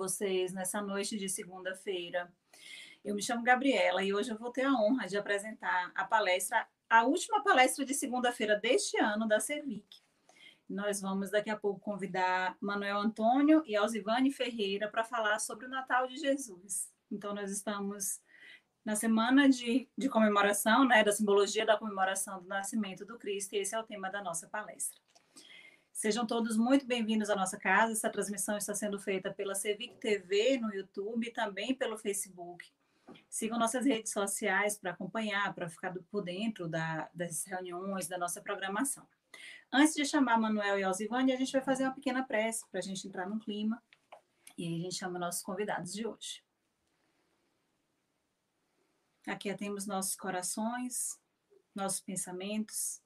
vocês nessa noite de segunda-feira. Eu me chamo Gabriela e hoje eu vou ter a honra de apresentar a palestra, a última palestra de segunda-feira deste ano da Cervic. Nós vamos daqui a pouco convidar Manuel Antônio e Alzivane Ferreira para falar sobre o Natal de Jesus. Então, nós estamos na semana de, de comemoração, né, da simbologia da comemoração do nascimento do Cristo, e esse é o tema da nossa palestra. Sejam todos muito bem-vindos à nossa casa. Essa transmissão está sendo feita pela Cevic TV no YouTube e também pelo Facebook. Sigam nossas redes sociais para acompanhar, para ficar por dentro da, das reuniões, da nossa programação. Antes de chamar Manuel e Alzivane, a gente vai fazer uma pequena prece para a gente entrar no clima. E aí a gente chama nossos convidados de hoje. Aqui temos nossos corações, nossos pensamentos.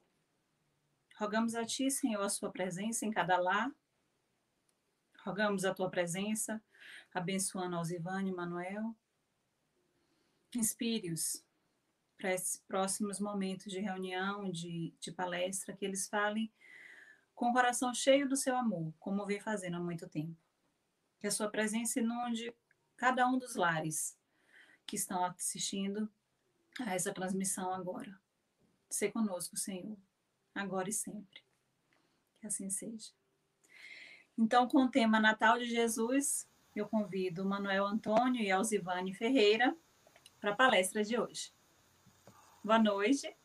Rogamos a Ti, Senhor, a Sua presença em cada lar. Rogamos a Tua presença, abençoando Alzivane e Manuel. Inspire-os para esses próximos momentos de reunião, de, de palestra, que eles falem com o coração cheio do seu amor, como vem fazendo há muito tempo. Que a sua presença inunde cada um dos lares, que estão assistindo a essa transmissão agora. Se conosco, Senhor, agora e sempre. Que assim seja. Então, com o tema Natal de Jesus, eu convido Manuel Antônio e Alzivane Ferreira para a palestra de hoje. Boa noite.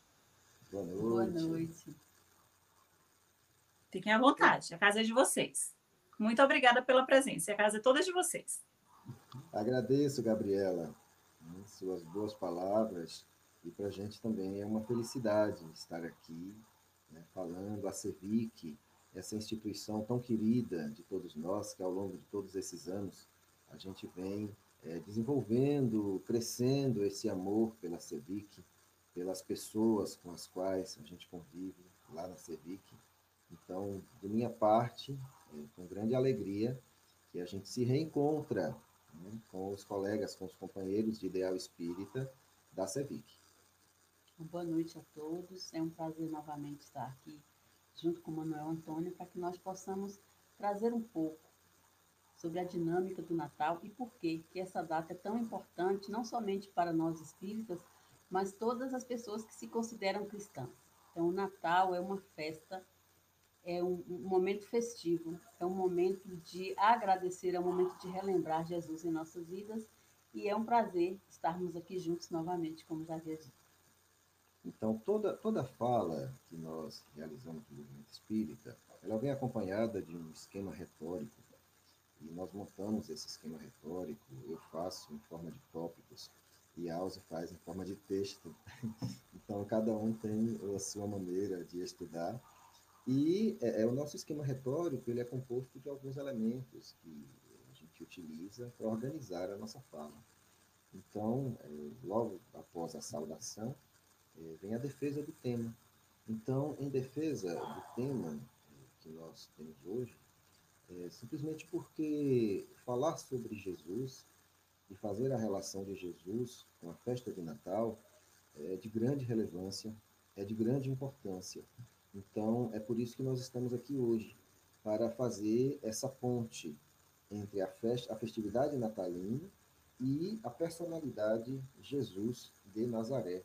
Boa noite. Boa noite. Fiquem à vontade, a casa é de vocês. Muito obrigada pela presença, a casa é toda de vocês. Agradeço, Gabriela suas boas palavras. E para a gente também é uma felicidade estar aqui né, falando a CEVIC, essa instituição tão querida de todos nós, que ao longo de todos esses anos a gente vem é, desenvolvendo, crescendo esse amor pela CEVIC, pelas pessoas com as quais a gente convive lá na CEVIC. Então, de minha parte, é com grande alegria que a gente se reencontra né, com os colegas, com os companheiros de Ideal Espírita da CEVIC. Boa noite a todos. É um prazer novamente estar aqui junto com o Manuel Antônio para que nós possamos trazer um pouco sobre a dinâmica do Natal e por que que essa data é tão importante, não somente para nós espíritas, mas todas as pessoas que se consideram cristãs. Então, o Natal é uma festa é um, um, momento festivo, é um momento de agradecer, é um momento de relembrar Jesus em nossas vidas e é um prazer estarmos aqui juntos novamente, como já havia dito. Então, toda, toda fala que nós realizamos no movimento espírita, ela vem acompanhada de um esquema retórico. E nós montamos esse esquema retórico, eu faço em forma de tópicos e a Alze faz em forma de texto. Então, cada um tem a sua maneira de estudar e é, é, o nosso esquema retórico ele é composto de alguns elementos que a gente utiliza para organizar a nossa fala. Então, é, logo após a saudação, vem a defesa do tema. Então, em defesa do tema é, que nós temos hoje, é, simplesmente porque falar sobre Jesus e fazer a relação de Jesus com a festa de Natal é de grande relevância, é de grande importância. Então, é por isso que nós estamos aqui hoje, para fazer essa ponte entre a, festa, a festividade natalina e a personalidade Jesus de Nazaré.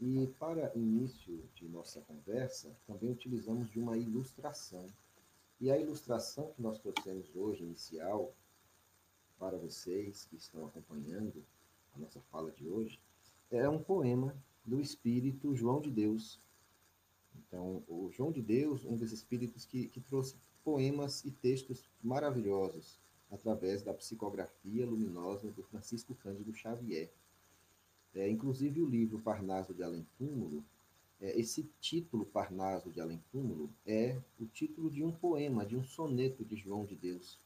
E para início de nossa conversa, também utilizamos de uma ilustração. E a ilustração que nós trouxemos hoje, inicial, para vocês que estão acompanhando a nossa fala de hoje, é um poema do espírito João de Deus, então, o João de Deus, um dos espíritos que, que trouxe poemas e textos maravilhosos através da psicografia luminosa do Francisco Cândido Xavier. É, inclusive o livro Parnaso de Além Túmulo, é, esse título Parnaso de Além Túmulo é o título de um poema, de um soneto de João de Deus.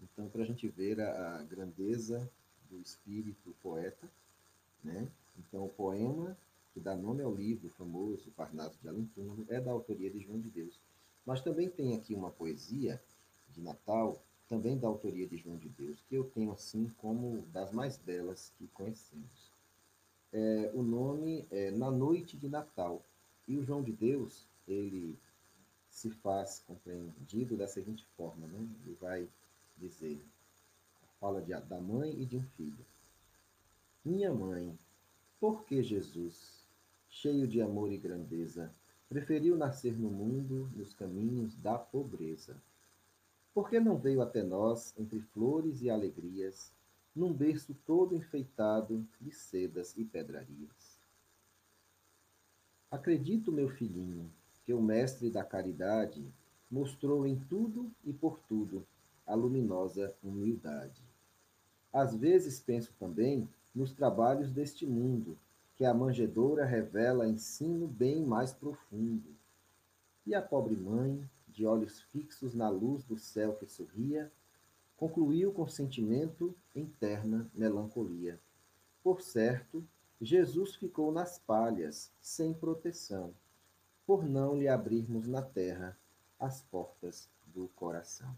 Então, para a gente ver a, a, grandeza do espírito poeta, né? Então, o poema que dá nome ao livro famoso Parnaso de Além Túmulo, é da autoria de João de Deus. Mas também tem aqui uma poesia de Natal, também da autoria de João de Deus, que eu tenho assim como das mais belas que conhecemos. É, o nome é Na Noite de Natal. E o João de Deus, ele se faz compreendido da seguinte forma, né? Ele vai dizer, fala de, da mãe e de um filho. Minha mãe, por que Jesus, cheio de amor e grandeza, preferiu nascer no mundo nos caminhos da pobreza? Por que não veio até nós entre flores e alegrias, num berço todo enfeitado de sedas e pedrarias? Acredito, meu filhinho, que o Mestre da Caridade mostrou em tudo e por tudo a luminosa humildade. Às vezes penso também nos trabalhos deste mundo, que a manjedoura revela ensino bem mais profundo. E a pobre mãe, de olhos fixos na luz do céu que sorria, concluiu com sentimento em terna melancolia. Por certo, Jesus ficou nas palhas, sem proteção, por não lhe abrirmos na terra as portas do coração.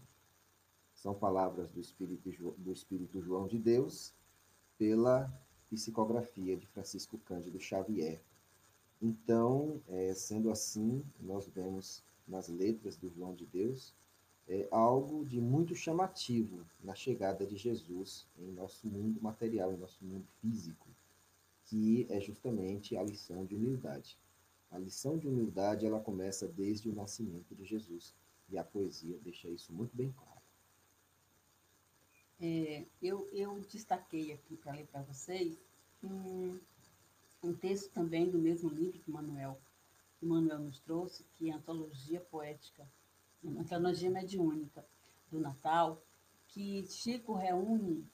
São palavras do Espírito, do Espírito João de Deus, pela psicografia de Francisco Cândido Xavier. Então, é, sendo assim, nós vemos nas letras do João de Deus é, algo de muito chamativo na chegada de Jesus em nosso mundo material, em nosso mundo físico que é justamente a lição de humildade. A lição de humildade ela começa desde o nascimento de Jesus e a poesia deixa isso muito bem claro. É, eu, eu destaquei aqui para ler para vocês um, um texto também do mesmo livro que Manuel, que Manuel nos trouxe, que é a Antologia Poética, a Antologia Mediúnica do Natal, que Chico reúne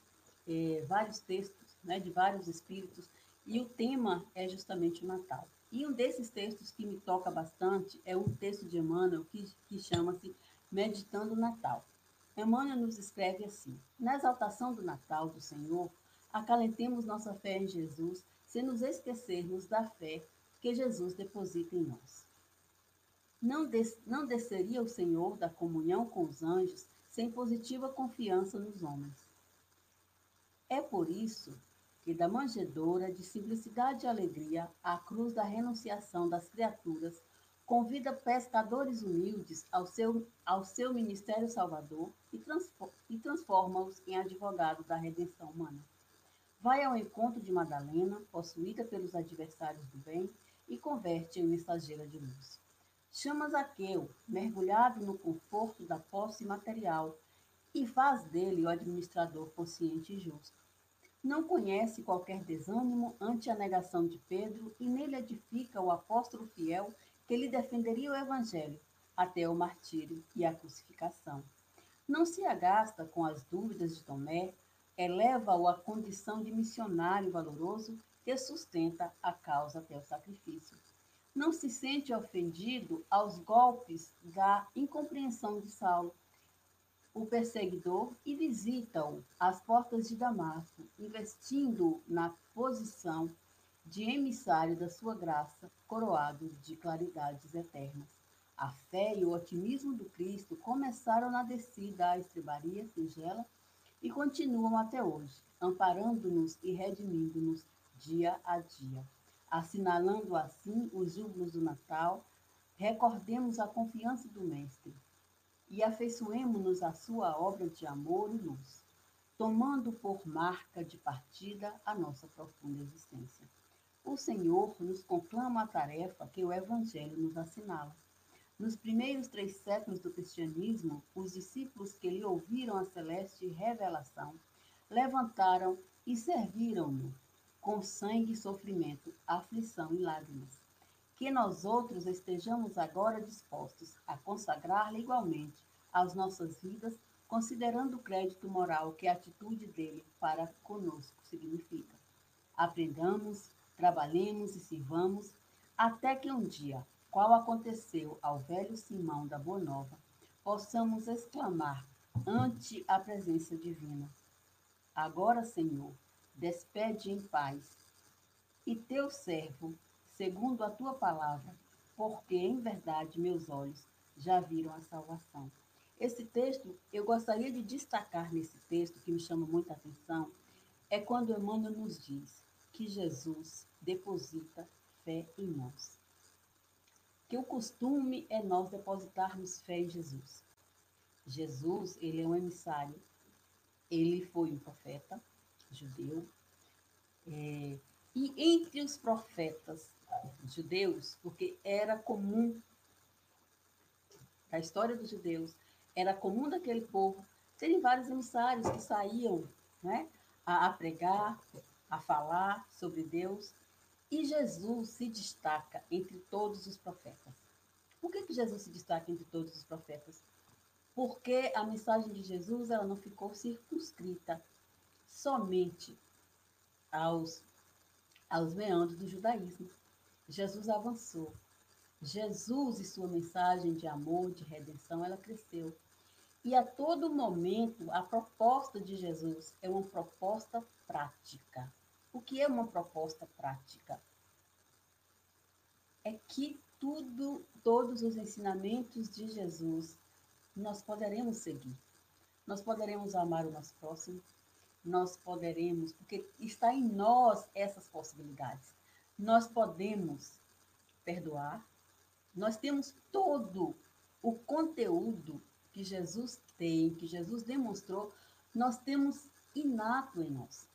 é, vários textos né, de vários espíritos e o tema é justamente o Natal. E um desses textos que me toca bastante é um texto de Emmanuel que, que chama-se Meditando o Natal. Emmanuel nos escreve assim: Na exaltação do Natal do Senhor, acalentemos nossa fé em Jesus, sem nos esquecermos da fé que Jesus deposita em nós. Não, des, não desceria o Senhor da comunhão com os anjos sem positiva confiança nos homens. É por isso e da manjedoura de simplicidade e alegria à cruz da renunciação das criaturas, convida pescadores humildes ao seu, ao seu ministério salvador e, e transforma-os em advogados da redenção humana. Vai ao encontro de Madalena, possuída pelos adversários do bem, e converte em mensageira de luz. Chama Zaqueu, mergulhado no conforto da posse material, e faz dele o administrador consciente e justo não conhece qualquer desânimo ante a negação de Pedro e nele edifica o apóstolo fiel que lhe defenderia o evangelho até o martírio e a crucificação. Não se agasta com as dúvidas de Tomé, eleva-o à condição de missionário valoroso que sustenta a causa até o sacrifício. Não se sente ofendido aos golpes da incompreensão de Saulo, o perseguidor e visita-o às portas de Damasco, investindo na posição de emissário da sua graça, coroado de claridades eternas. A fé e o otimismo do Cristo começaram na descida à estrebaria singela e continuam até hoje, amparando-nos e redimindo-nos dia a dia. Assinalando assim os júbilos do Natal, recordemos a confiança do Mestre, e afeiçoemo-nos à sua obra de amor e luz, tomando por marca de partida a nossa profunda existência. O Senhor nos conclama a tarefa que o Evangelho nos assinala. Nos primeiros três séculos do cristianismo, os discípulos que lhe ouviram a celeste revelação levantaram e serviram-no com sangue sofrimento, aflição e lágrimas que nós outros estejamos agora dispostos a consagrar-lhe igualmente as nossas vidas, considerando o crédito moral que a atitude dele para conosco significa. Aprendamos, trabalhemos e sirvamos, até que um dia, qual aconteceu ao velho Simão da Boa Nova, possamos exclamar ante a presença divina: Agora, Senhor, despede em paz, e teu servo segundo a tua palavra, porque em verdade meus olhos já viram a salvação. Esse texto, eu gostaria de destacar nesse texto, que me chama muita atenção, é quando Emmanuel nos diz que Jesus deposita fé em nós. Que o costume é nós depositarmos fé em Jesus. Jesus, ele é um emissário. ele foi um profeta judeu. É, e entre os profetas judeus, porque era comum, a história dos judeus, era comum daquele povo terem vários emissários que saíam né, a, a pregar, a falar sobre Deus. E Jesus se destaca entre todos os profetas. Por que, que Jesus se destaca entre todos os profetas? Porque a mensagem de Jesus ela não ficou circunscrita somente aos, aos meandros do judaísmo. Jesus avançou. Jesus e sua mensagem de amor, de redenção, ela cresceu. E a todo momento, a proposta de Jesus é uma proposta prática. O que é uma proposta prática? É que tudo, todos os ensinamentos de Jesus nós poderemos seguir. Nós poderemos amar o nosso próximo, nós poderemos, porque está em nós essas possibilidades. Nós podemos perdoar, nós temos todo o conteúdo que Jesus tem, que Jesus demonstrou, nós temos inato em nós.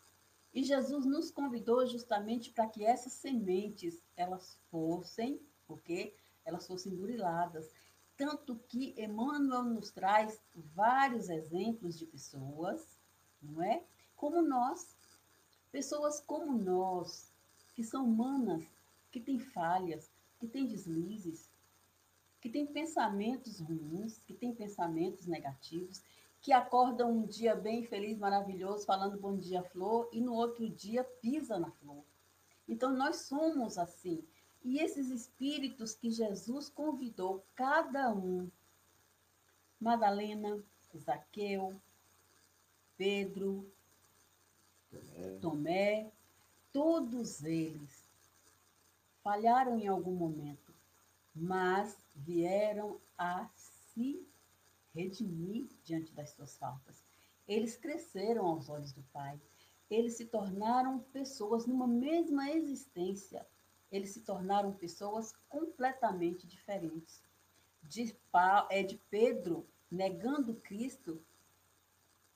E Jesus nos convidou justamente para que essas sementes elas fossem, porque elas fossem buriladas. Tanto que Emmanuel nos traz vários exemplos de pessoas, não é? Como nós, pessoas como nós, que são humanas, que têm falhas, que têm deslizes, que têm pensamentos ruins, que têm pensamentos negativos, que acordam um dia bem feliz, maravilhoso, falando bom dia, flor, e no outro dia pisa na flor. Então, nós somos assim. E esses espíritos que Jesus convidou, cada um, Madalena, Zaqueu, Pedro, Tomé, todos eles falharam em algum momento, mas vieram a se redimir diante das suas faltas. Eles cresceram aos olhos do Pai. Eles se tornaram pessoas numa mesma existência. Eles se tornaram pessoas completamente diferentes. De, é de Pedro, negando Cristo,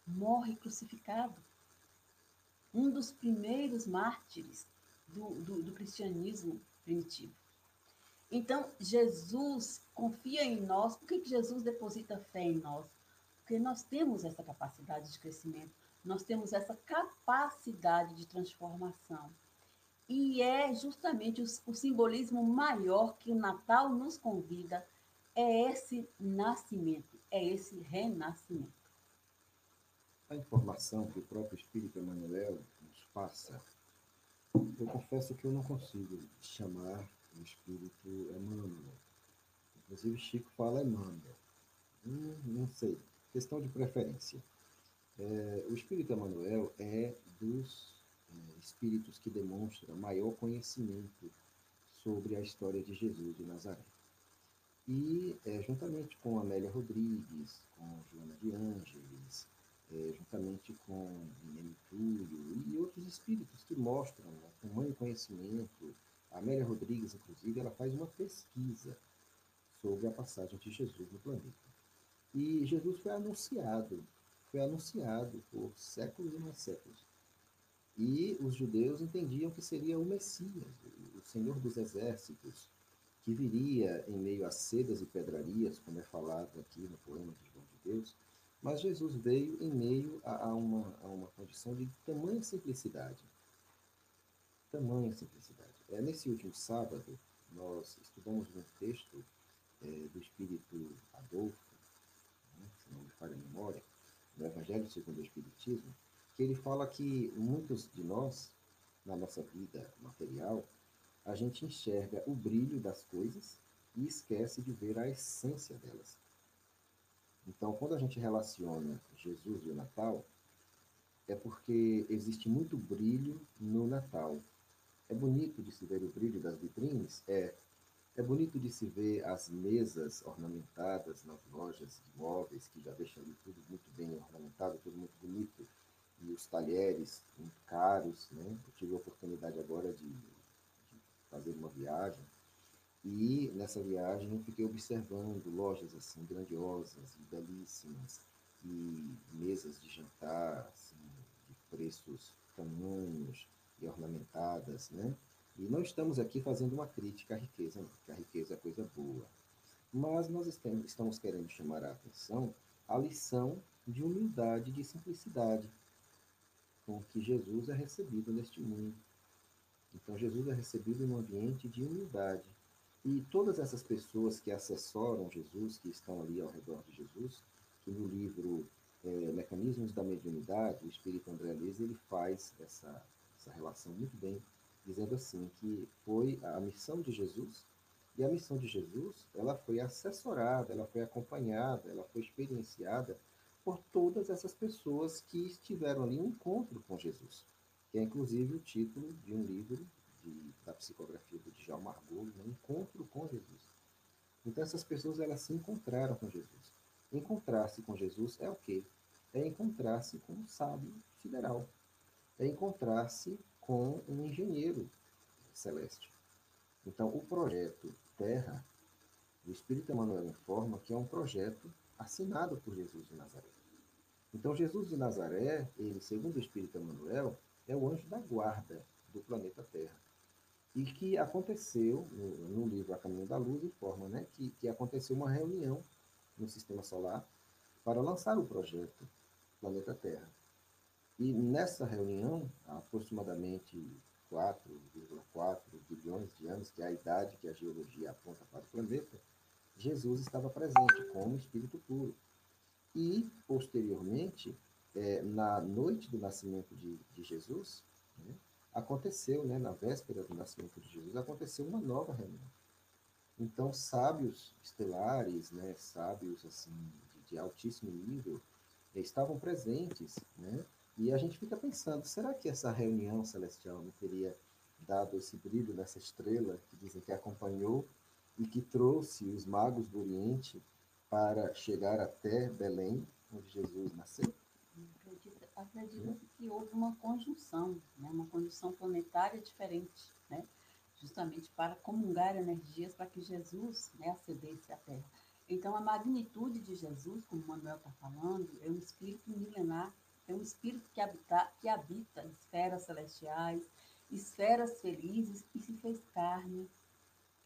morre crucificado. Um dos primeiros mártires do, do, do cristianismo primitivo. Então, Jesus confia em nós. Por que, que Jesus deposita fé em nós? Porque nós temos essa capacidade de crescimento, nós temos essa capacidade de transformação. E é justamente o, o simbolismo maior que o Natal nos convida, é esse nascimento, é esse renascimento. A informação que o próprio Espírito Emmanuel nos passa, eu confesso que eu não consigo chamar o espírito Emmanuel. Inclusive, Chico fala Emmanuel. Hum, não sei, questão de preferência. É, o espírito Emmanuel é dos é, espíritos que demonstram maior conhecimento sobre a história de Jesus de Nazaré. E, é, juntamente com Amélia Rodrigues, com Joana de Ângeles, é, juntamente com Túlio e outros espíritos que mostram né, tamanho conhecimento, a Amélia Rodrigues, inclusive, ela faz uma pesquisa sobre a passagem de Jesus no planeta. E Jesus foi anunciado, foi anunciado por séculos e mais séculos. E os judeus entendiam que seria o Messias, o Senhor dos Exércitos, que viria em meio a sedas e pedrarias, como é falado aqui no poema de João de Deus, mas Jesus veio em meio a, a, uma, a uma condição de tamanha simplicidade. Tamanha simplicidade. É, nesse último sábado, nós estudamos um texto é, do Espírito Adolfo, né, se não me falha a memória, do Evangelho segundo o Espiritismo, que ele fala que muitos de nós, na nossa vida material, a gente enxerga o brilho das coisas e esquece de ver a essência delas. Então, quando a gente relaciona Jesus e o Natal, é porque existe muito brilho no Natal, é bonito de se ver o brilho das vitrines? É. É bonito de se ver as mesas ornamentadas nas lojas de móveis, que já deixam ali tudo muito bem ornamentado, tudo muito bonito. E os talheres muito caros, né? Eu tive a oportunidade agora de, de fazer uma viagem. E nessa viagem eu fiquei observando lojas assim grandiosas e belíssimas, e mesas de jantar, assim, de preços tamanhos e ornamentadas, né? E não estamos aqui fazendo uma crítica à riqueza, porque a riqueza é coisa boa. Mas nós estamos querendo chamar a atenção à lição de humildade e de simplicidade com que Jesus é recebido neste mundo. Então, Jesus é recebido em um ambiente de humildade. E todas essas pessoas que assessoram Jesus, que estão ali ao redor de Jesus, que no livro é, Mecanismos da Mediunidade, o Espírito André Luiz, ele faz essa, essa relação muito bem, dizendo assim, que foi a missão de Jesus, e a missão de Jesus, ela foi assessorada, ela foi acompanhada, ela foi experienciada por todas essas pessoas que estiveram ali em encontro com Jesus, que é inclusive o título de um livro de, da psicografia do Djalma Margulho, né? Encontro com Jesus. Então essas pessoas elas se encontraram com Jesus. Encontrar-se com Jesus é o quê? É encontrar-se com um sábio sideral. É encontrar-se com um engenheiro celeste. Então o projeto Terra, o Espírito Emmanuel informa que é um projeto assinado por Jesus de Nazaré. Então Jesus de Nazaré, ele, segundo o Espírito Emmanuel, é o anjo da guarda do planeta Terra e que aconteceu, no, livro A Caminho da Luz, informa né, que, que aconteceu uma reunião no Sistema Solar para lançar o projeto Planeta Terra. E nessa reunião, aproximadamente 4,4 bilhões de anos, que é a idade que a geologia aponta para o planeta, Jesus estava presente como espírito puro. E, posteriormente, é, na noite do nascimento de, de Jesus, né, aconteceu, né, na véspera do nascimento de Jesus, aconteceu uma nova reunião. Então, sábios estelares, né, sábios assim de, de altíssimo nível, estavam presentes, né? E a gente fica pensando, será que essa reunião celestial não teria dado esse brilho nessa estrela que dizem que acompanhou e que trouxe os magos do Oriente para chegar até Belém, onde Jesus nasceu? Acredito que houve uma conjunção, né? uma conjunção planetária diferente, né? justamente para comungar energias para que Jesus né, acedesse à Terra. Então, a magnitude de Jesus, como o Manuel está falando, é um espírito milenar, é um espírito que habita, que habita esferas celestiais, esferas felizes e se fez carne,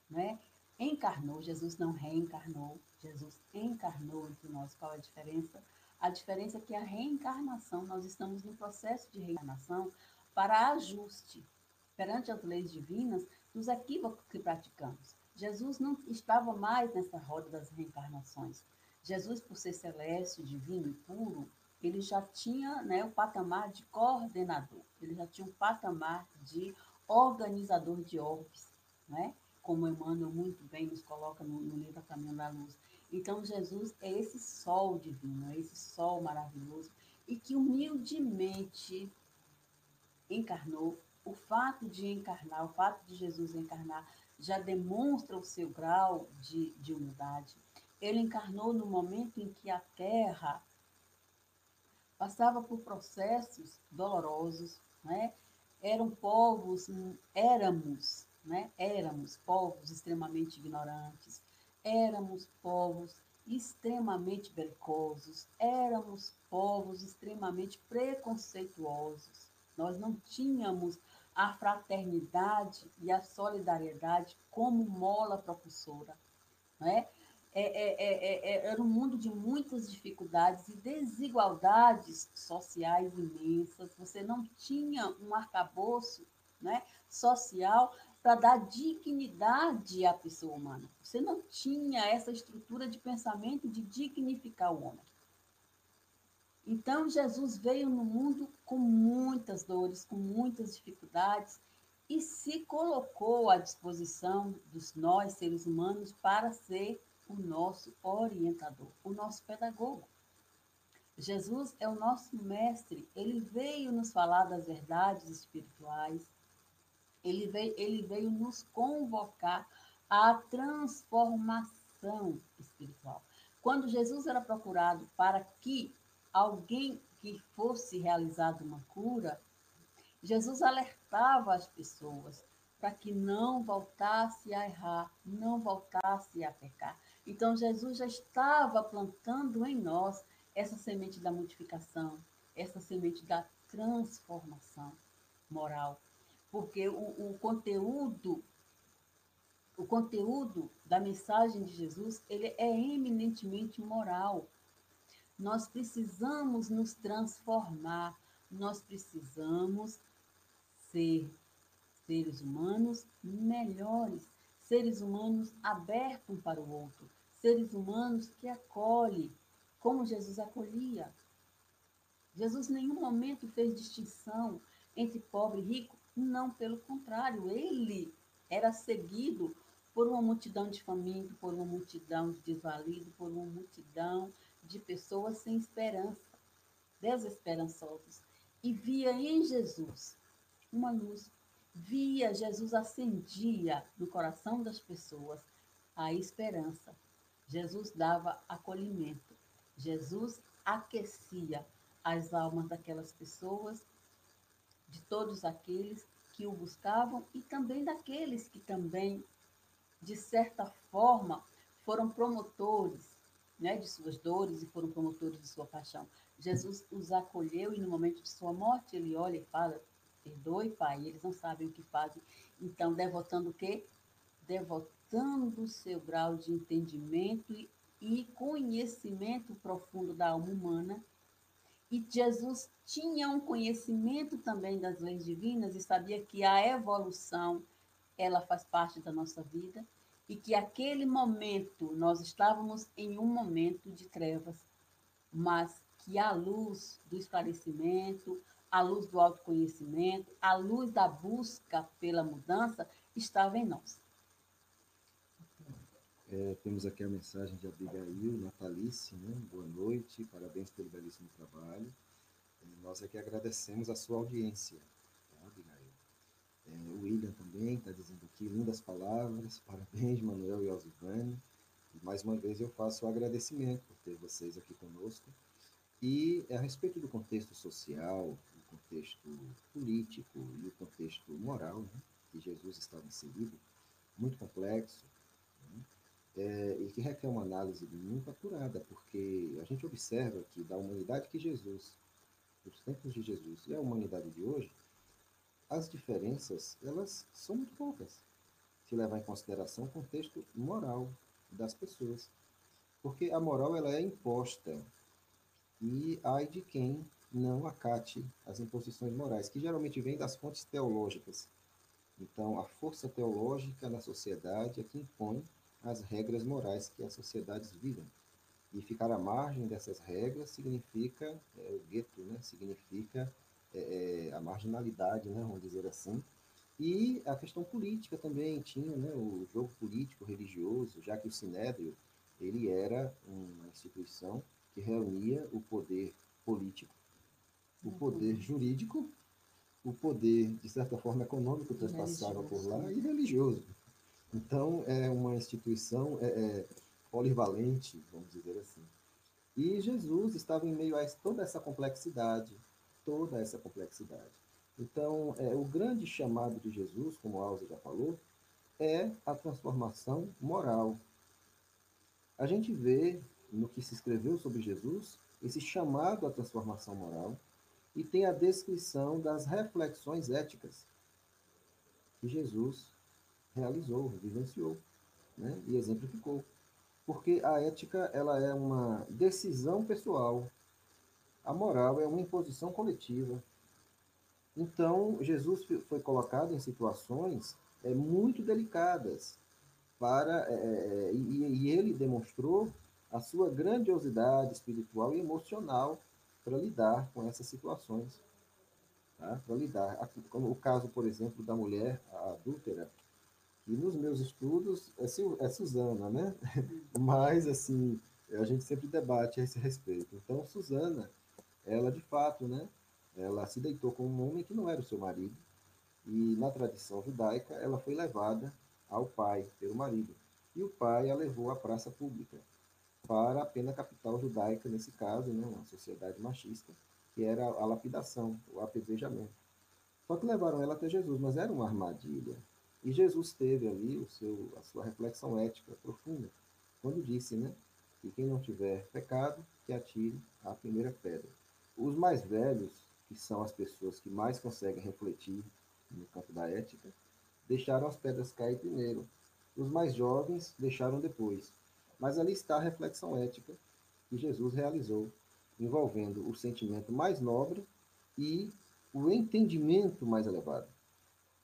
né? Encarnou, Jesus não reencarnou, Jesus encarnou entre nós. Qual a diferença? A diferença é que a reencarnação, nós estamos no processo de reencarnação para ajuste perante as leis divinas dos equívocos que praticamos. Jesus não estava mais nessa roda das reencarnações. Jesus, por ser celeste, divino e puro, ele já tinha né, o patamar de coordenador, ele já tinha um patamar de organizador de orbes, né? como Emmanuel muito bem nos coloca no, no livro Caminho da Luz. Então, Jesus é esse sol divino, é esse sol maravilhoso e que humildemente encarnou. O fato de encarnar, o fato de Jesus encarnar, já demonstra o seu grau de, de humildade. Ele encarnou no momento em que a terra passava por processos dolorosos, né? Eram povos, éramos, né? Éramos povos extremamente ignorantes, éramos povos extremamente belicosos, éramos povos extremamente preconceituosos. Nós não tínhamos a fraternidade e a solidariedade como mola propulsora. Né? É, é, é, é, era um mundo de muitas dificuldades e desigualdades sociais imensas. Você não tinha um arcabouço né, social para dar dignidade à pessoa humana. Você não tinha essa estrutura de pensamento de dignificar o homem. Então, Jesus veio no mundo com muitas dores, com muitas dificuldades e se colocou à disposição dos nós, seres humanos, para ser o nosso orientador, o nosso pedagogo. Jesus é o nosso mestre, ele veio nos falar das verdades espirituais, ele veio, ele veio nos convocar à transformação espiritual. Quando Jesus era procurado para que alguém que fosse realizada uma cura, Jesus alertava as pessoas para que não voltasse a errar, não voltasse a pecar. Então Jesus já estava plantando em nós essa semente da modificação, essa semente da transformação moral. Porque o, o conteúdo o conteúdo da mensagem de Jesus, ele é eminentemente moral. Nós precisamos nos transformar, nós precisamos ser seres humanos melhores, seres humanos abertos para o outro, seres humanos que acolhem, como Jesus acolhia. Jesus em nenhum momento fez distinção entre pobre e rico, não, pelo contrário, ele era seguido por uma multidão de famintos, por uma multidão de desvalidos, por uma multidão de pessoas sem esperança, desesperançosos, e via em Jesus uma luz. Via Jesus acendia no coração das pessoas a esperança. Jesus dava acolhimento. Jesus aquecia as almas daquelas pessoas, de todos aqueles que o buscavam e também daqueles que também de certa forma, foram promotores né, de suas dores e foram promotores de sua paixão. Jesus os acolheu e no momento de sua morte ele olha e fala: Perdoe, Pai, eles não sabem o que fazem. Então, devotando o quê? Devotando o seu grau de entendimento e, e conhecimento profundo da alma humana. E Jesus tinha um conhecimento também das leis divinas e sabia que a evolução ela faz parte da nossa vida e que aquele momento nós estávamos em um momento de trevas, mas que a luz do esclarecimento, a luz do autoconhecimento, a luz da busca pela mudança estava em nós. É, temos aqui a mensagem de Abigail Natalice, né? boa noite, parabéns pelo belíssimo trabalho. E nós aqui agradecemos a sua audiência. É, o William também está dizendo aqui, lindas palavras, parabéns, Manuel e Osivane. E mais uma vez eu faço o agradecimento por ter vocês aqui conosco. E a respeito do contexto social, o contexto político e o contexto moral, né, que Jesus estava inserido, muito complexo, é, e que requer uma análise muito apurada, porque a gente observa que da humanidade que Jesus, dos tempos de Jesus e a humanidade de hoje, as diferenças, elas são muito poucas, se levar em consideração o contexto moral das pessoas. Porque a moral ela é imposta e ai de quem não acate as imposições morais, que geralmente vêm das fontes teológicas. Então, a força teológica na sociedade é que impõe as regras morais que as sociedades vivem. E ficar à margem dessas regras significa, é, o gueto, né, significa é, é, a marginalidade, né, vamos dizer assim. E a questão política também tinha né, o jogo político religioso, já que o Sinédrio ele era uma instituição que reunia o poder político, o poder jurídico, o poder, de certa forma, econômico que passava por lá e religioso. Então, é uma instituição é, é, polivalente, vamos dizer assim. E Jesus estava em meio a toda essa complexidade, toda essa complexidade. Então, é, o grande chamado de Jesus, como Alza já falou, é a transformação moral. A gente vê no que se escreveu sobre Jesus esse chamado à transformação moral e tem a descrição das reflexões éticas que Jesus realizou, vivenciou né, e exemplificou. Porque a ética ela é uma decisão pessoal a moral é uma imposição coletiva. Então, Jesus foi colocado em situações é, muito delicadas para é, é, é, e, e ele demonstrou a sua grandiosidade espiritual e emocional para lidar com essas situações. Tá? Para lidar. Como o caso, por exemplo, da mulher adúltera, que nos meus estudos é, é Suzana, né? Mas, assim, a gente sempre debate a esse respeito. Então, Suzana, ela de fato, né, ela se deitou com um homem que não era o seu marido, e na tradição judaica ela foi levada ao pai pelo marido, e o pai a levou à praça pública para a pena capital judaica, nesse caso, né, uma sociedade machista, que era a lapidação, o apedrejamento. Só que levaram ela até Jesus, mas era uma armadilha. E Jesus teve ali o seu, a sua reflexão ética profunda, quando disse, né, E quem não tiver pecado, que atire a primeira pedra. Os mais velhos, que são as pessoas que mais conseguem refletir no campo da ética, deixaram as pedras cair primeiro. Os mais jovens deixaram depois. Mas ali está a reflexão ética que Jesus realizou, envolvendo o sentimento mais nobre e o entendimento mais elevado.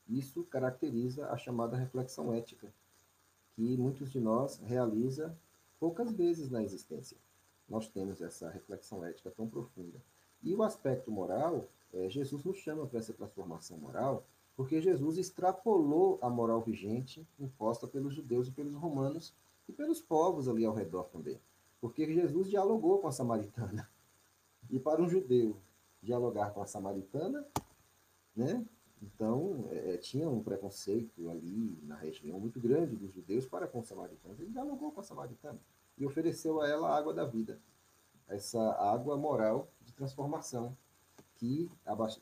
Isso caracteriza a chamada reflexão ética, que muitos de nós realiza poucas vezes na existência. Nós temos essa reflexão ética tão profunda. E o aspecto moral, é, Jesus nos chama para essa transformação moral, porque Jesus extrapolou a moral vigente imposta pelos judeus e pelos romanos e pelos povos ali ao redor também. Porque Jesus dialogou com a samaritana. E para um judeu dialogar com a samaritana, né? Então, é, é, tinha um preconceito ali na região muito grande dos judeus para com os samaritanos. Ele dialogou com a samaritana e ofereceu a ela a água da vida, essa água moral de transformação que,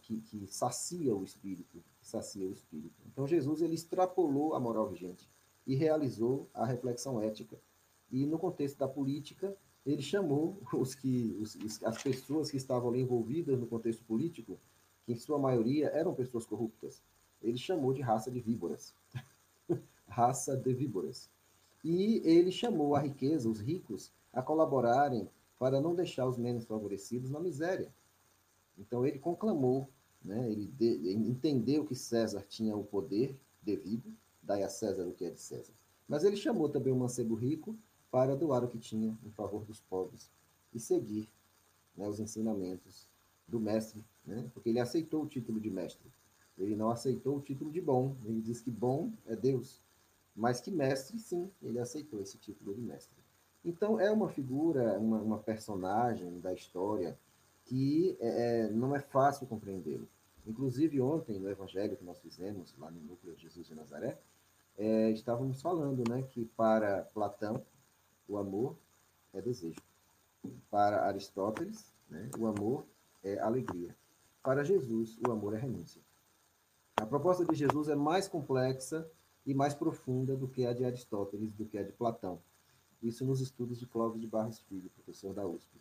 que, que sacia o espírito, sacia o espírito. Então, Jesus ele extrapolou a moral vigente e realizou a reflexão ética. E no contexto da política, ele chamou os que, os, as pessoas que estavam ali envolvidas no contexto político em sua maioria eram pessoas corruptas. Ele chamou de raça de víboras. raça de víboras. E ele chamou a riqueza, os ricos, a colaborarem para não deixar os menos favorecidos na miséria. Então ele conclamou, né, ele, de, ele entendeu que César tinha o poder devido, dai a César o que é de César. Mas ele chamou também o mancebo rico para doar o que tinha em favor dos pobres e seguir né, os ensinamentos do mestre, né? porque ele aceitou o título de mestre. Ele não aceitou o título de bom. Ele diz que bom é Deus. Mas que mestre, sim, ele aceitou esse título de mestre. Então, é uma figura, uma, uma personagem da história que é, é não é fácil compreendê-lo. Inclusive, ontem, no evangelho que nós fizemos, lá no Núcleo de Jesus de Nazaré, é, estávamos falando né, que para Platão, o amor é desejo. Para Aristóteles, né, o amor é alegria. Para Jesus, o amor é renúncia. A proposta de Jesus é mais complexa e mais profunda do que a de Aristóteles, do que a de Platão. Isso nos estudos de Clóvis de Barros Filho, professor da USP.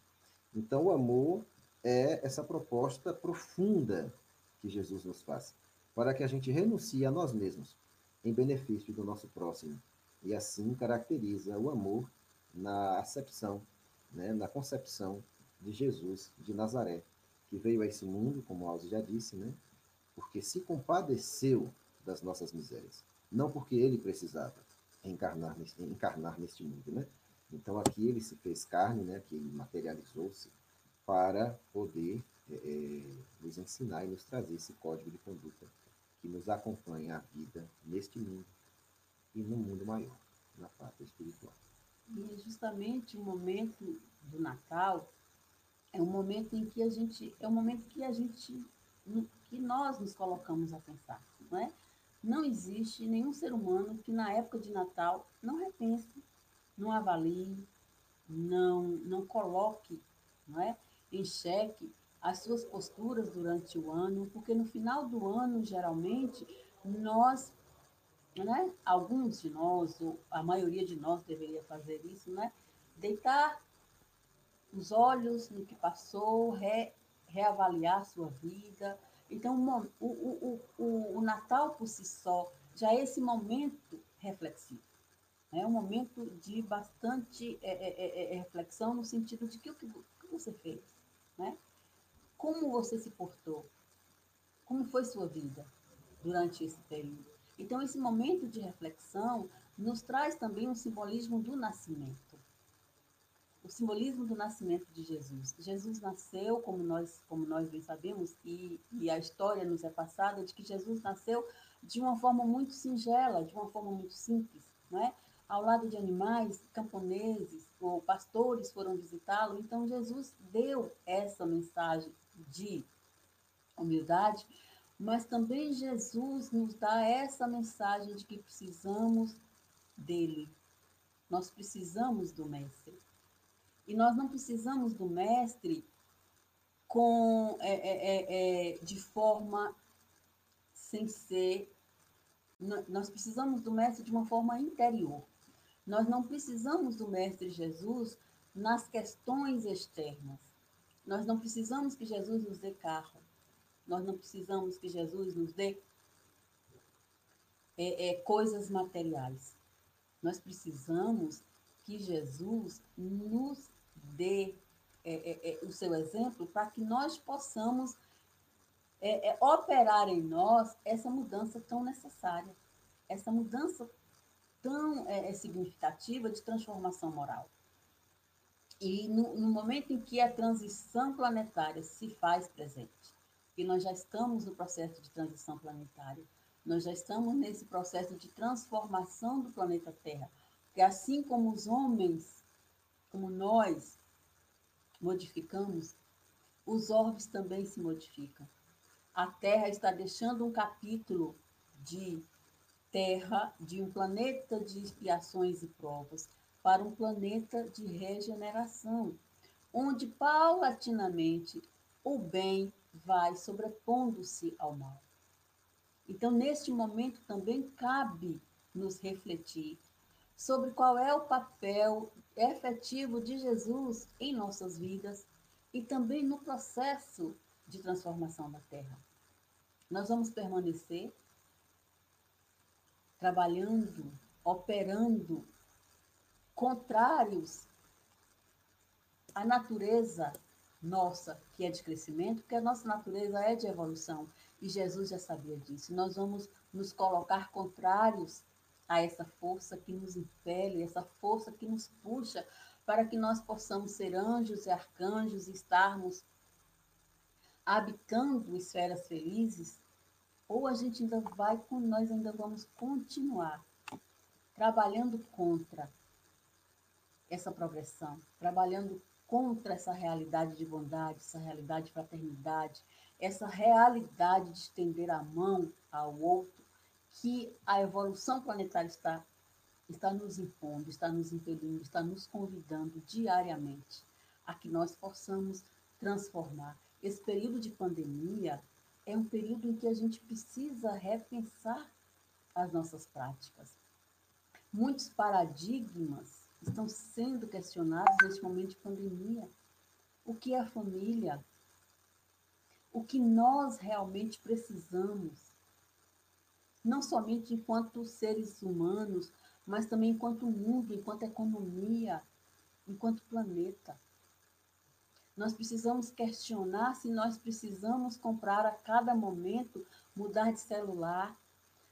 Então, o amor é essa proposta profunda que Jesus nos faz, para que a gente renuncie a nós mesmos em benefício do nosso próximo. E assim caracteriza o amor na acepção, né, na concepção de Jesus de Nazaré, que veio a esse mundo, como Alves já disse, né? Porque se compadeceu das nossas misérias, não porque ele precisava encarnar encarnar neste mundo, né? Então aqui ele se fez carne, né? Que materializou-se para poder é, é, nos ensinar e nos trazer esse código de conduta que nos acompanha a vida neste mundo e no mundo maior, na pátria espiritual. E é justamente o momento do Natal é um momento em que a gente, é um momento que a gente, que nós nos colocamos a pensar, não é? Não existe nenhum ser humano que na época de Natal não repense, não avalie, não, não coloque, não é? Em xeque as suas posturas durante o ano, porque no final do ano, geralmente, nós, né, alguns de nós, ou a maioria de nós deveria fazer isso, né? Deitar os olhos no que passou, re, reavaliar sua vida. Então, o, o, o, o Natal por si só já é esse momento reflexivo. É um momento de bastante é, é, é, é reflexão no sentido de que o que, você fez, né? Como você se portou? Como foi sua vida durante esse período? Então, esse momento de reflexão nos traz também um simbolismo do nascimento o simbolismo do nascimento de Jesus. Jesus nasceu, como nós, como nós bem sabemos, e, e a história nos é passada de que Jesus nasceu de uma forma muito singela, de uma forma muito simples, né? Ao lado de animais, camponeses ou pastores foram visitá-lo. Então Jesus deu essa mensagem de humildade, mas também Jesus nos dá essa mensagem de que precisamos dele. Nós precisamos do mestre. E nós não precisamos do mestre com é, é, é, é, de forma sem ser. Nós precisamos do mestre de uma forma interior. Nós não precisamos do mestre Jesus nas questões externas. Nós não precisamos que Jesus nos dê carro. Nós não precisamos que Jesus nos dê é, é, coisas materiais. Nós precisamos que Jesus nos dê é, é, é o seu exemplo para que nós possamos é, operar em nós essa mudança tão necessária, essa mudança tão significativa de transformação moral. E no, no, momento em que a transição planetária se faz presente, e nós já estamos no processo de transição planetária, nós já estamos nesse processo de transformação do planeta Terra. Porque assim como os homens, como nós, modificamos, os orbes também se modificam. A Terra está deixando um capítulo de Terra, de um planeta de expiações e provas, para um planeta de regeneração, onde paulatinamente o bem vai sobrepondo-se ao mal. Então, neste momento também cabe nos refletir sobre qual é o papel efetivo de Jesus em nossas vidas e também no processo de transformação da Terra. Nós vamos permanecer trabalhando, operando contrários à natureza nossa, que é de crescimento, porque a nossa natureza é de evolução. E Jesus já sabia disso. Nós vamos nos colocar contrários a essa força que nos impele, essa força que nos puxa para que nós possamos ser anjos e arcanjos e estarmos habitando esferas felizes, ou a gente ainda vai, nós ainda vamos continuar trabalhando contra essa progressão, trabalhando contra essa realidade de bondade, essa realidade de fraternidade, essa realidade de estender a mão ao outro, que a evolução planetária está, está nos impondo, está nos impelindo, está nos convidando diariamente a que nós possamos transformar. Esse período de pandemia é um período em que a gente precisa repensar as nossas práticas. Muitos paradigmas estão sendo questionados neste momento de pandemia. O que é a família? o que nós realmente precisamos, não somente enquanto seres humanos, mas também enquanto mundo, enquanto economia, enquanto planeta. Nós precisamos questionar se nós precisamos comprar a cada momento, mudar de celular,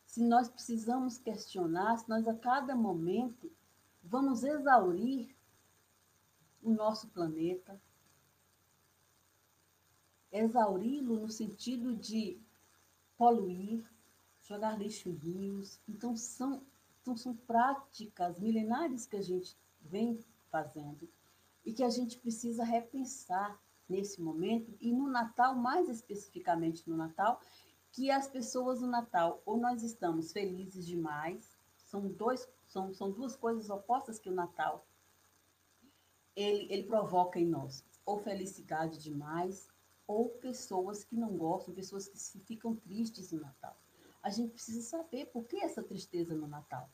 se nós precisamos questionar se nós a cada momento vamos exaurir o nosso planeta, exauri-lo no sentido de poluir, jogar lixo em rios. Então são, então são práticas milenares que a gente vem fazendo e que a gente precisa repensar nesse momento e no Natal, mais especificamente no Natal, que as pessoas no Natal ou nós estamos felizes demais, são dois são, são duas coisas opostas que o Natal ele, ele provoca em nós, ou felicidade demais ou pessoas que não gostam, pessoas que ficam tristes no Natal. A gente precisa saber por que essa tristeza no Natal.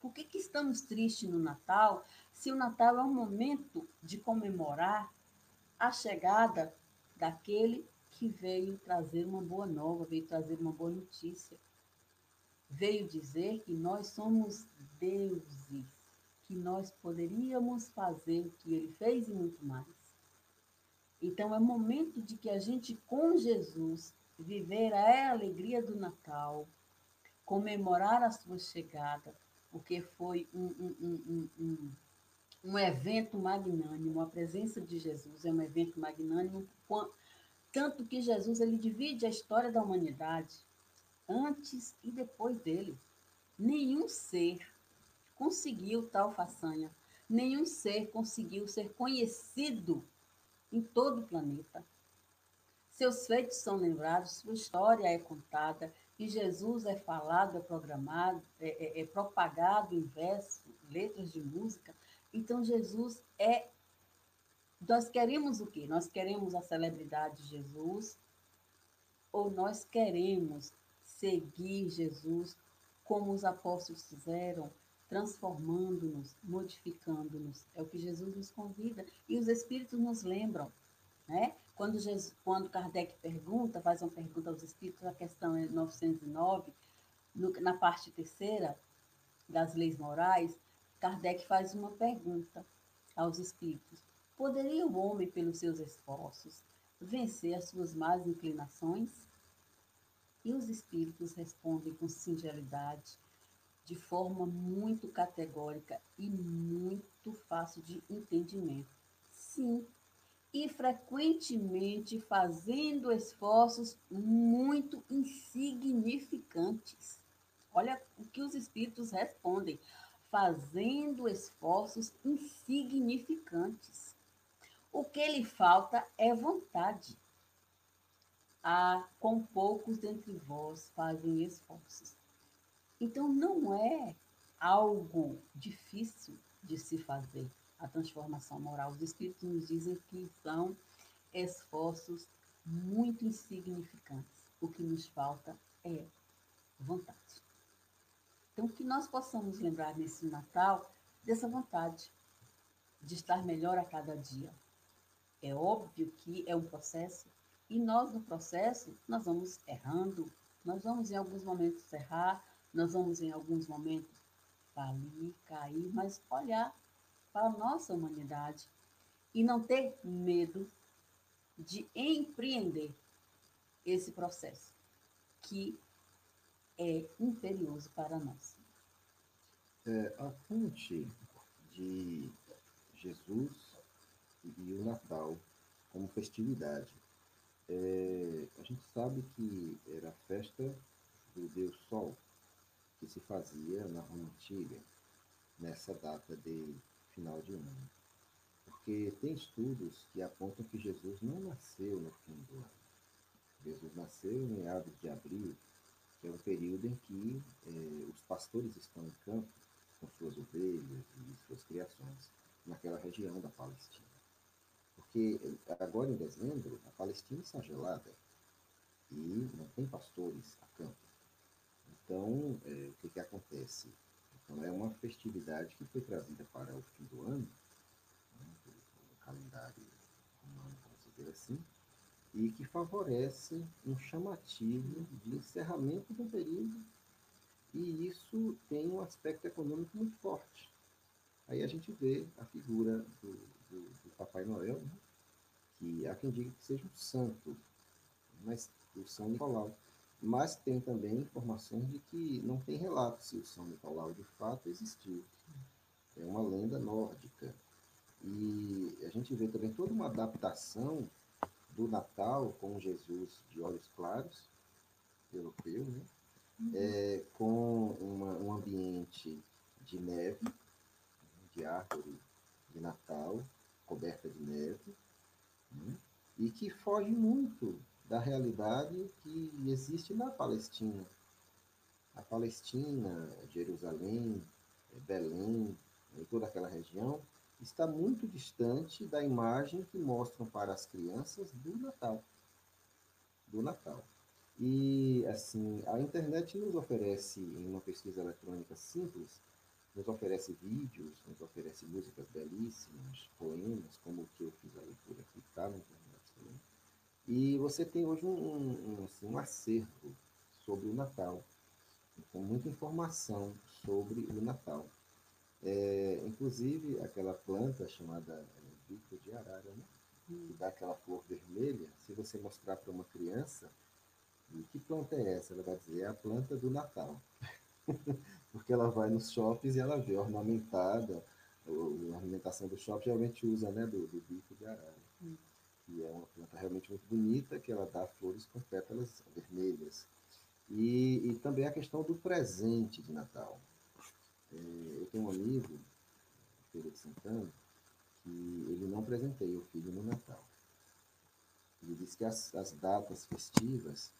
Por que, que estamos tristes no Natal se o Natal é um momento de comemorar a chegada daquele que veio trazer uma boa nova, veio trazer uma boa notícia. Veio dizer que nós somos deuses, que nós poderíamos fazer o que ele fez e muito mais. Então é momento de que a gente, com Jesus, viver a alegria do Natal, comemorar a sua chegada, porque foi um, um, um, um, evento magnânimo, a presença de Jesus é um evento magnânimo, tanto que Jesus ele divide a história da humanidade antes e depois dele. Nenhum ser conseguiu tal façanha, nenhum ser conseguiu ser conhecido em todo o planeta. Seus feitos são lembrados, sua história é contada, e Jesus é falado, é programado, é, é, é propagado em versos, letras de música. Então, Jesus é. Nós queremos o quê? Nós queremos a celebridade de Jesus ou nós queremos seguir Jesus como os apóstolos fizeram, transformando-nos, modificando-nos. É o que Jesus nos convida. E os Espíritos nos lembram. Né? Quando, Jesus, quando Kardec pergunta, faz uma pergunta aos Espíritos, a questão é 909, no, na parte terceira das leis morais, Kardec faz uma pergunta aos Espíritos. Poderia o homem, pelos seus esforços, vencer as suas más inclinações? E os Espíritos respondem com sinceridade, de forma muito categórica e muito fácil de entendimento. Sim, e frequentemente fazendo esforços muito insignificantes. Olha o que os espíritos respondem: fazendo esforços insignificantes. O que lhe falta é vontade. Ah, com poucos dentre vós fazem esforços. Então, não é algo difícil de se fazer a transformação moral. Os Espíritos nos dizem que são esforços muito insignificantes. O que nos falta é vontade. Então, que nós possamos lembrar nesse Natal dessa vontade de estar melhor a cada dia. É óbvio que é um processo e nós no processo nós vamos errando, nós vamos em alguns momentos errar, nós vamos em alguns momentos falir, cair, mas olhar para a nossa humanidade e não ter medo de empreender esse processo que é imperioso para nós. É, a fonte de Jesus e o Natal como festividade. É, a gente sabe que era a festa do Deus Sol, que se fazia na Roma Antiga, nessa data de final de ano. Porque tem estudos que apontam que Jesus não nasceu no fim do ano. Jesus nasceu em meados de abril, que é o período em que eh, os pastores estão em campo com suas ovelhas e suas criações naquela região da Palestina. Porque agora em dezembro, a Palestina está gelada e não tem pastores a campo. Então, eh, o que, que acontece? Então, é uma festividade que foi trazida para o fim do ano, né, calendário romano, vamos dizer assim, e que favorece um chamativo de encerramento do período, e isso tem um aspecto econômico muito forte. Aí a gente vê a figura do, do, do Papai Noel, né, que há quem diga que seja um santo, mas o São Nicolau mas tem também informações de que não tem relato se o São Nicolau de fato existiu. É uma lenda nórdica. E a gente vê também toda uma adaptação do Natal com Jesus de olhos claros, europeu, né? Uhum. É, com uma, um ambiente de neve, de árvore de Natal, coberta de neve, né? e que foge muito da realidade que existe na Palestina. A Palestina, Jerusalém, Belém, e toda aquela região, está muito distante da imagem que mostram para as crianças do Natal. Do Natal. E, assim, a internet nos oferece, em uma pesquisa eletrônica simples, nos oferece vídeos, nos oferece músicas belíssimas, poemas, como o que eu fiz a leitura aqui, está na internet e você tem hoje um, um, assim, um acervo sobre o Natal, com muita informação sobre o Natal. É, inclusive, aquela planta chamada bico de arara, né? que dá aquela flor vermelha, se você mostrar para uma criança, que planta é essa? Ela vai dizer, é a planta do Natal. Porque ela vai nos shoppings e ela vê ornamentada, a ornamentação do shopping geralmente usa né, do, do bico de arara. Hum que é uma planta realmente muito bonita, que ela dá flores com pétalas vermelhas. E, e também a questão do presente de Natal. É, eu tenho um amigo, de Santana, que ele não presenteia o filho no Natal. Ele diz que as, as datas festivas,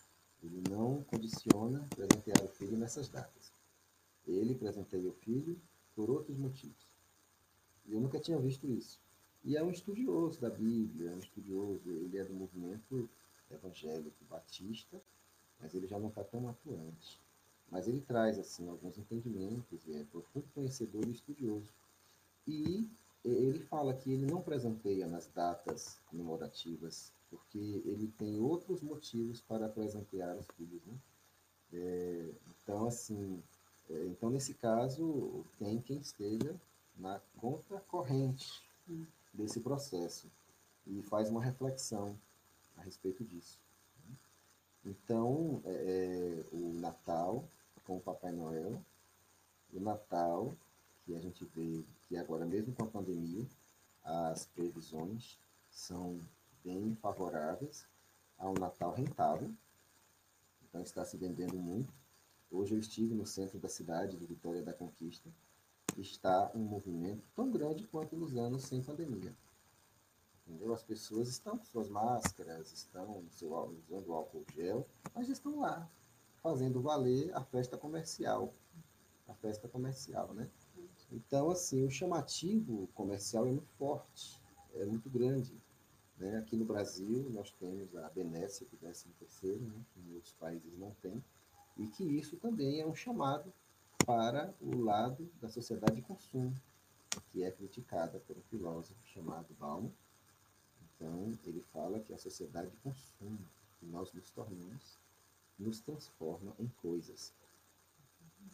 ele não condiciona presentear o filho nessas datas. Ele presenteia o filho por outros motivos. Eu nunca tinha visto isso. E é um estudioso da Bíblia, é um estudioso, ele é do movimento evangélico batista, mas ele já não está tão atuante. mas ele traz assim alguns entendimentos, é profundo conhecedor e estudioso. E ele fala que ele não presenteia nas datas comemorativas, porque ele tem outros motivos para presentear os filhos. Né? É, então, assim, é, então nesse caso, tem quem esteja na conta corrente desse processo e faz uma reflexão a respeito disso. Né? Então, é, é, o Natal com o Papai Noel, o Natal, que a gente vê que agora, mesmo com a pandemia, as previsões são bem favoráveis a um Natal rentável, então está se vendendo muito. Hoje eu estive no centro da cidade de Vitória da Conquista, está um movimento tão grande quanto nos anos sem pandemia. Entendeu? As pessoas estão com suas máscaras, estão seu, usando álcool gel, mas estão lá, fazendo valer a festa comercial. A festa comercial, né? Então, assim, o chamativo comercial é muito forte, é muito grande. Né? Aqui no Brasil, nós temos a benécia do 13 terceiro, né? que em outros países não tem, e que isso também é um chamado para o lado da sociedade de consumo, que é criticada por um filósofo chamado Bauman. Então, ele fala que a sociedade de consumo que nós nos tornamos nos transforma em coisas,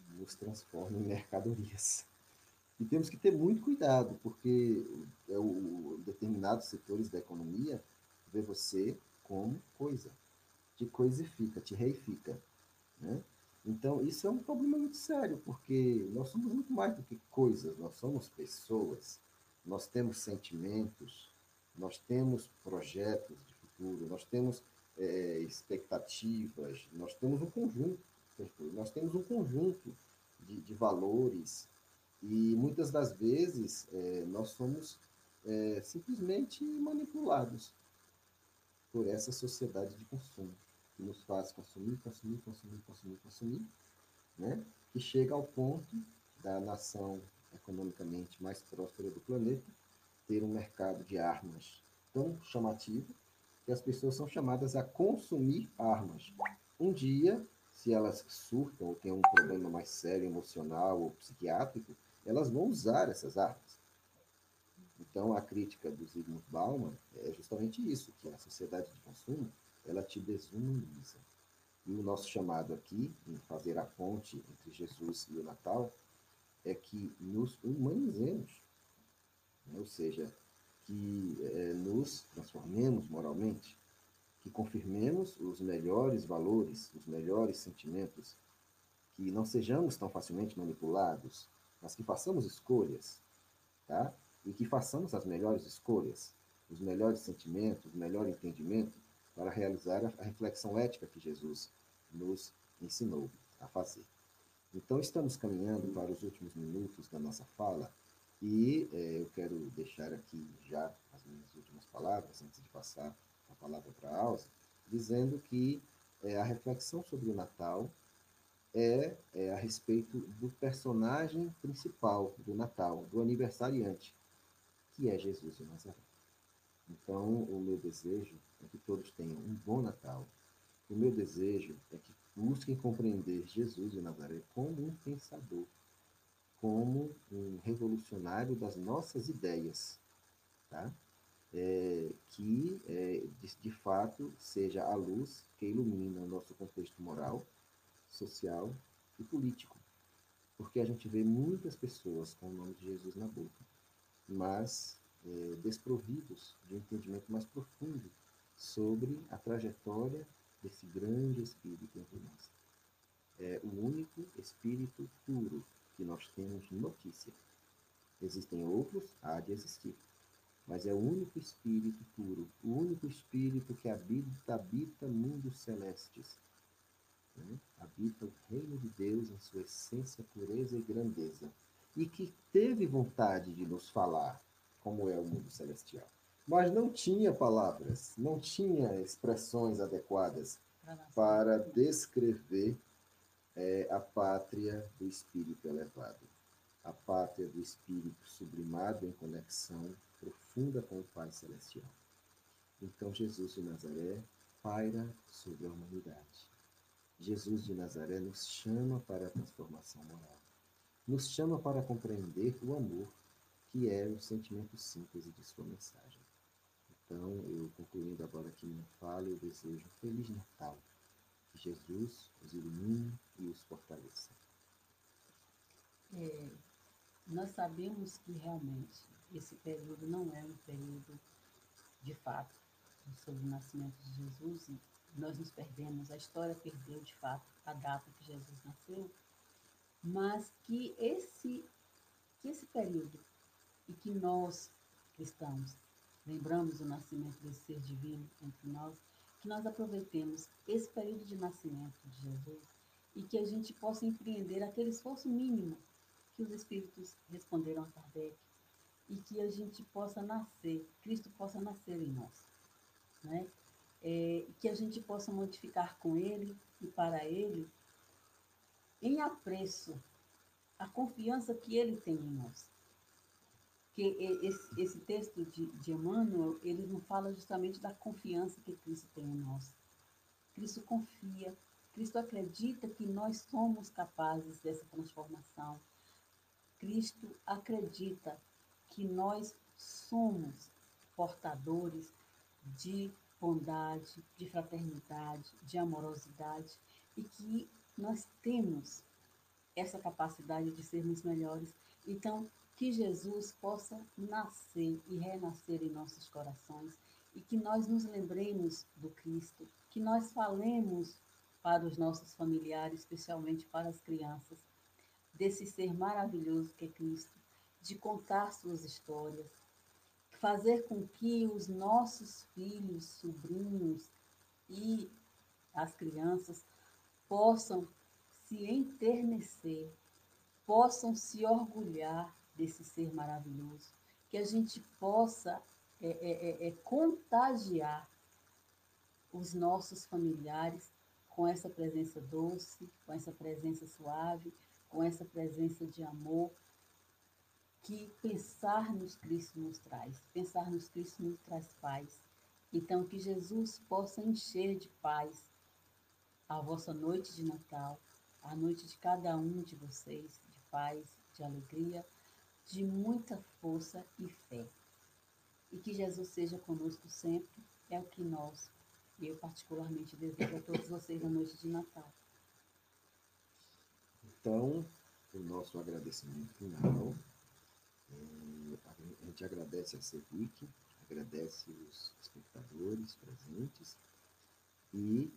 nos transforma em mercadorias. E temos que ter muito cuidado, porque é o, determinados setores da economia vê você como coisa, te coisifica, te reifica. Né? Então, isso é um problema muito sério, porque nós somos muito mais do que coisas, nós somos pessoas, nós temos sentimentos, nós temos projetos de futuro, nós temos é, expectativas, nós temos um conjunto, nós temos um conjunto de, de valores, e muitas das vezes é, nós somos é, simplesmente manipulados por essa sociedade de consumo, nos faz consumir, consumir, consumir, consumir, consumir, né? que chega ao ponto da nação economicamente mais próspera do planeta ter um mercado de armas tão chamativo que as pessoas são chamadas a consumir armas. Um dia, se elas surtam ou têm um problema mais sério, emocional ou psiquiátrico, elas vão usar essas armas. Então, a crítica do Zygmunt Bauman é justamente isso, que a sociedade de consumo, ela te desumaniza. E o nosso chamado aqui, em fazer a ponte entre Jesus e o Natal, é que nos humanizemos. Né? Ou seja, que é, nos transformemos moralmente, que confirmemos os melhores valores, os melhores sentimentos, que não sejamos tão facilmente manipulados, mas que façamos escolhas, tá? E que façamos as melhores escolhas, os melhores sentimentos, o melhor entendimento para realizar a reflexão ética que Jesus nos ensinou a fazer. Então, estamos caminhando para os últimos minutos da nossa fala e é, eu quero deixar aqui já as minhas últimas palavras, antes de passar a palavra para a Alza, dizendo que é, a reflexão sobre o Natal é, é a respeito do personagem principal do Natal, do aniversariante, que é Jesus de Nazaré. Então, o meu desejo é que todos tenham um bom Natal. O meu desejo é que busquem compreender Jesus de Nazaré como um pensador, como um revolucionário das nossas ideias, tá? É, que é, de, de fato seja a luz que ilumina o nosso contexto moral social e político. Porque a gente vê muitas pessoas com o nome de Jesus na boca, mas é, desprovidos de um entendimento mais profundo sobre a trajetória desse grande Espírito entre nós. É o único Espírito puro que nós temos notícia. Existem outros, há de existir, mas é o único Espírito puro, o único Espírito que habita, habita mundos celestes né? habita o reino de Deus em sua essência, pureza e grandeza, e que teve vontade de nos falar como é o mundo celestial. Mas não tinha palavras, não tinha expressões adequadas para descrever é, a pátria do espírito elevado, a pátria do espírito sublimado em conexão profunda com o Pai Celestial. Então Jesus de Nazaré paira sobre a humanidade Jesus de Nazaré nos chama para a transformação moral. Nos chama para compreender o amor, que é o sentimento síntese de sua mensagem. Então, eu concluindo agora aqui minha fala, eu desejo um Feliz Natal. Que Jesus os ilumine e os fortaleça. É, nós sabemos que realmente esse período não é um período de fato sobre o nascimento de Jesus e nós nos perdemos, a história perdeu de fato a data que Jesus nasceu, mas que esse, que esse período e que nós, cristãos, lembramos o nascimento desse ser divino entre nós, que nós aproveitemos esse período de nascimento de Jesus e que a gente possa empreender aquele esforço mínimo que os Espíritos responderam a Kardec e que a gente possa nascer, Cristo possa nascer em nós. Né? É, que a gente possa modificar com Ele e para Ele, em apreço, a confiança que Ele tem em nós. Esse, esse texto de, de Emmanuel, ele não fala justamente da confiança que Cristo tem em nós. Cristo confia, Cristo acredita que nós somos capazes dessa transformação. Cristo acredita que nós somos portadores de bondade, de fraternidade, de amorosidade e que nós temos essa capacidade de sermos melhores. Então, que Jesus possa nascer e renascer em nossos corações e que nós nos lembremos do Cristo, que nós falemos para os nossos familiares, especialmente para as crianças, desse ser maravilhoso que é Cristo, de contar suas histórias, fazer com que os nossos filhos, sobrinhos e as crianças possam se enternecer, possam se orgulhar desse ser maravilhoso, que a gente possa é, é, é, é contagiar os nossos familiares com essa presença doce, com essa presença suave, com essa presença de amor, que pensar nos Cristo nos traz. Pensar nos Cristo nos traz paz. Então, que Jesus possa encher de paz a vossa noite de Natal, a noite de cada um de vocês, de paz, de alegria, de muita força e fé. E que Jesus seja conosco sempre, é o que nós, eu particularmente, desejo a todos vocês na noite de Natal. Então, o nosso agradecimento final a gente agradece a CEPIC, agradece os espectadores presentes e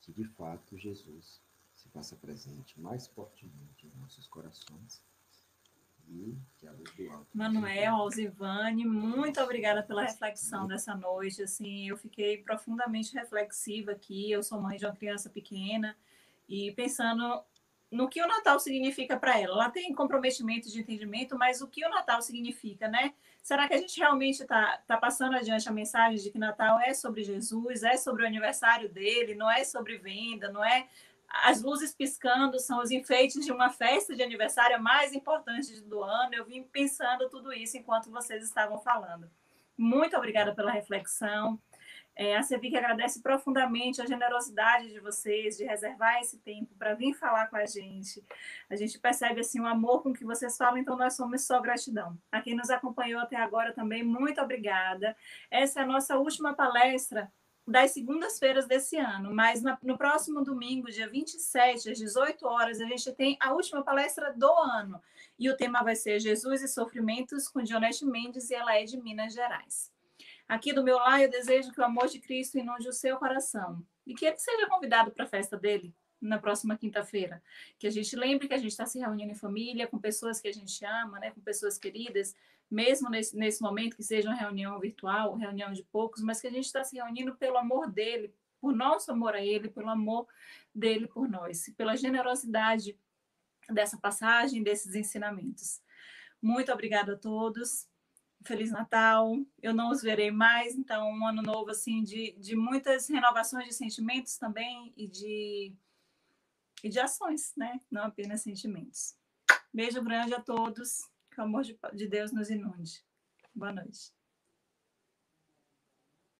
que de fato Jesus se faça presente mais fortemente em nossos corações e que a luz do alto. Manuel, Alzivane, muito obrigada pela reflexão dessa noite. Assim, eu fiquei profundamente reflexiva aqui. Eu sou mãe de uma criança pequena e pensando no que o Natal significa para ela. Ela tem comprometimento de entendimento, mas o que o Natal significa, né? Será que a gente realmente está tá passando adiante a mensagem de que Natal é sobre Jesus, é sobre o aniversário dele, não é sobre venda, não é as luzes piscando são os enfeites de uma festa de aniversário mais importante do ano. Eu vim pensando tudo isso enquanto vocês estavam falando. Muito obrigada pela reflexão. É, a Cevic agradece profundamente a generosidade de vocês de reservar esse tempo para vir falar com a gente. A gente percebe assim o amor com que vocês falam, então nós somos só gratidão. A quem nos acompanhou até agora também, muito obrigada. Essa é a nossa última palestra das segundas-feiras desse ano, mas no próximo domingo, dia 27, às 18 horas, a gente tem a última palestra do ano. E o tema vai ser Jesus e Sofrimentos com Dionete Mendes e ela é de Minas Gerais. Aqui do meu lar, eu desejo que o amor de Cristo inunde o seu coração e que ele seja convidado para a festa dele na próxima quinta-feira. Que a gente lembre que a gente está se reunindo em família, com pessoas que a gente ama, né, com pessoas queridas, mesmo nesse, nesse momento que seja uma reunião virtual, reunião de poucos, mas que a gente está se reunindo pelo amor dele, por nosso amor a ele, pelo amor dele por nós, pela generosidade dessa passagem, desses ensinamentos. Muito obrigada a todos. Feliz Natal. Eu não os verei mais, então um ano novo assim de, de muitas renovações de sentimentos também e de e de ações, né? Não apenas sentimentos. Beijo grande a todos. Que o amor de, de Deus nos inunde. Boa noite.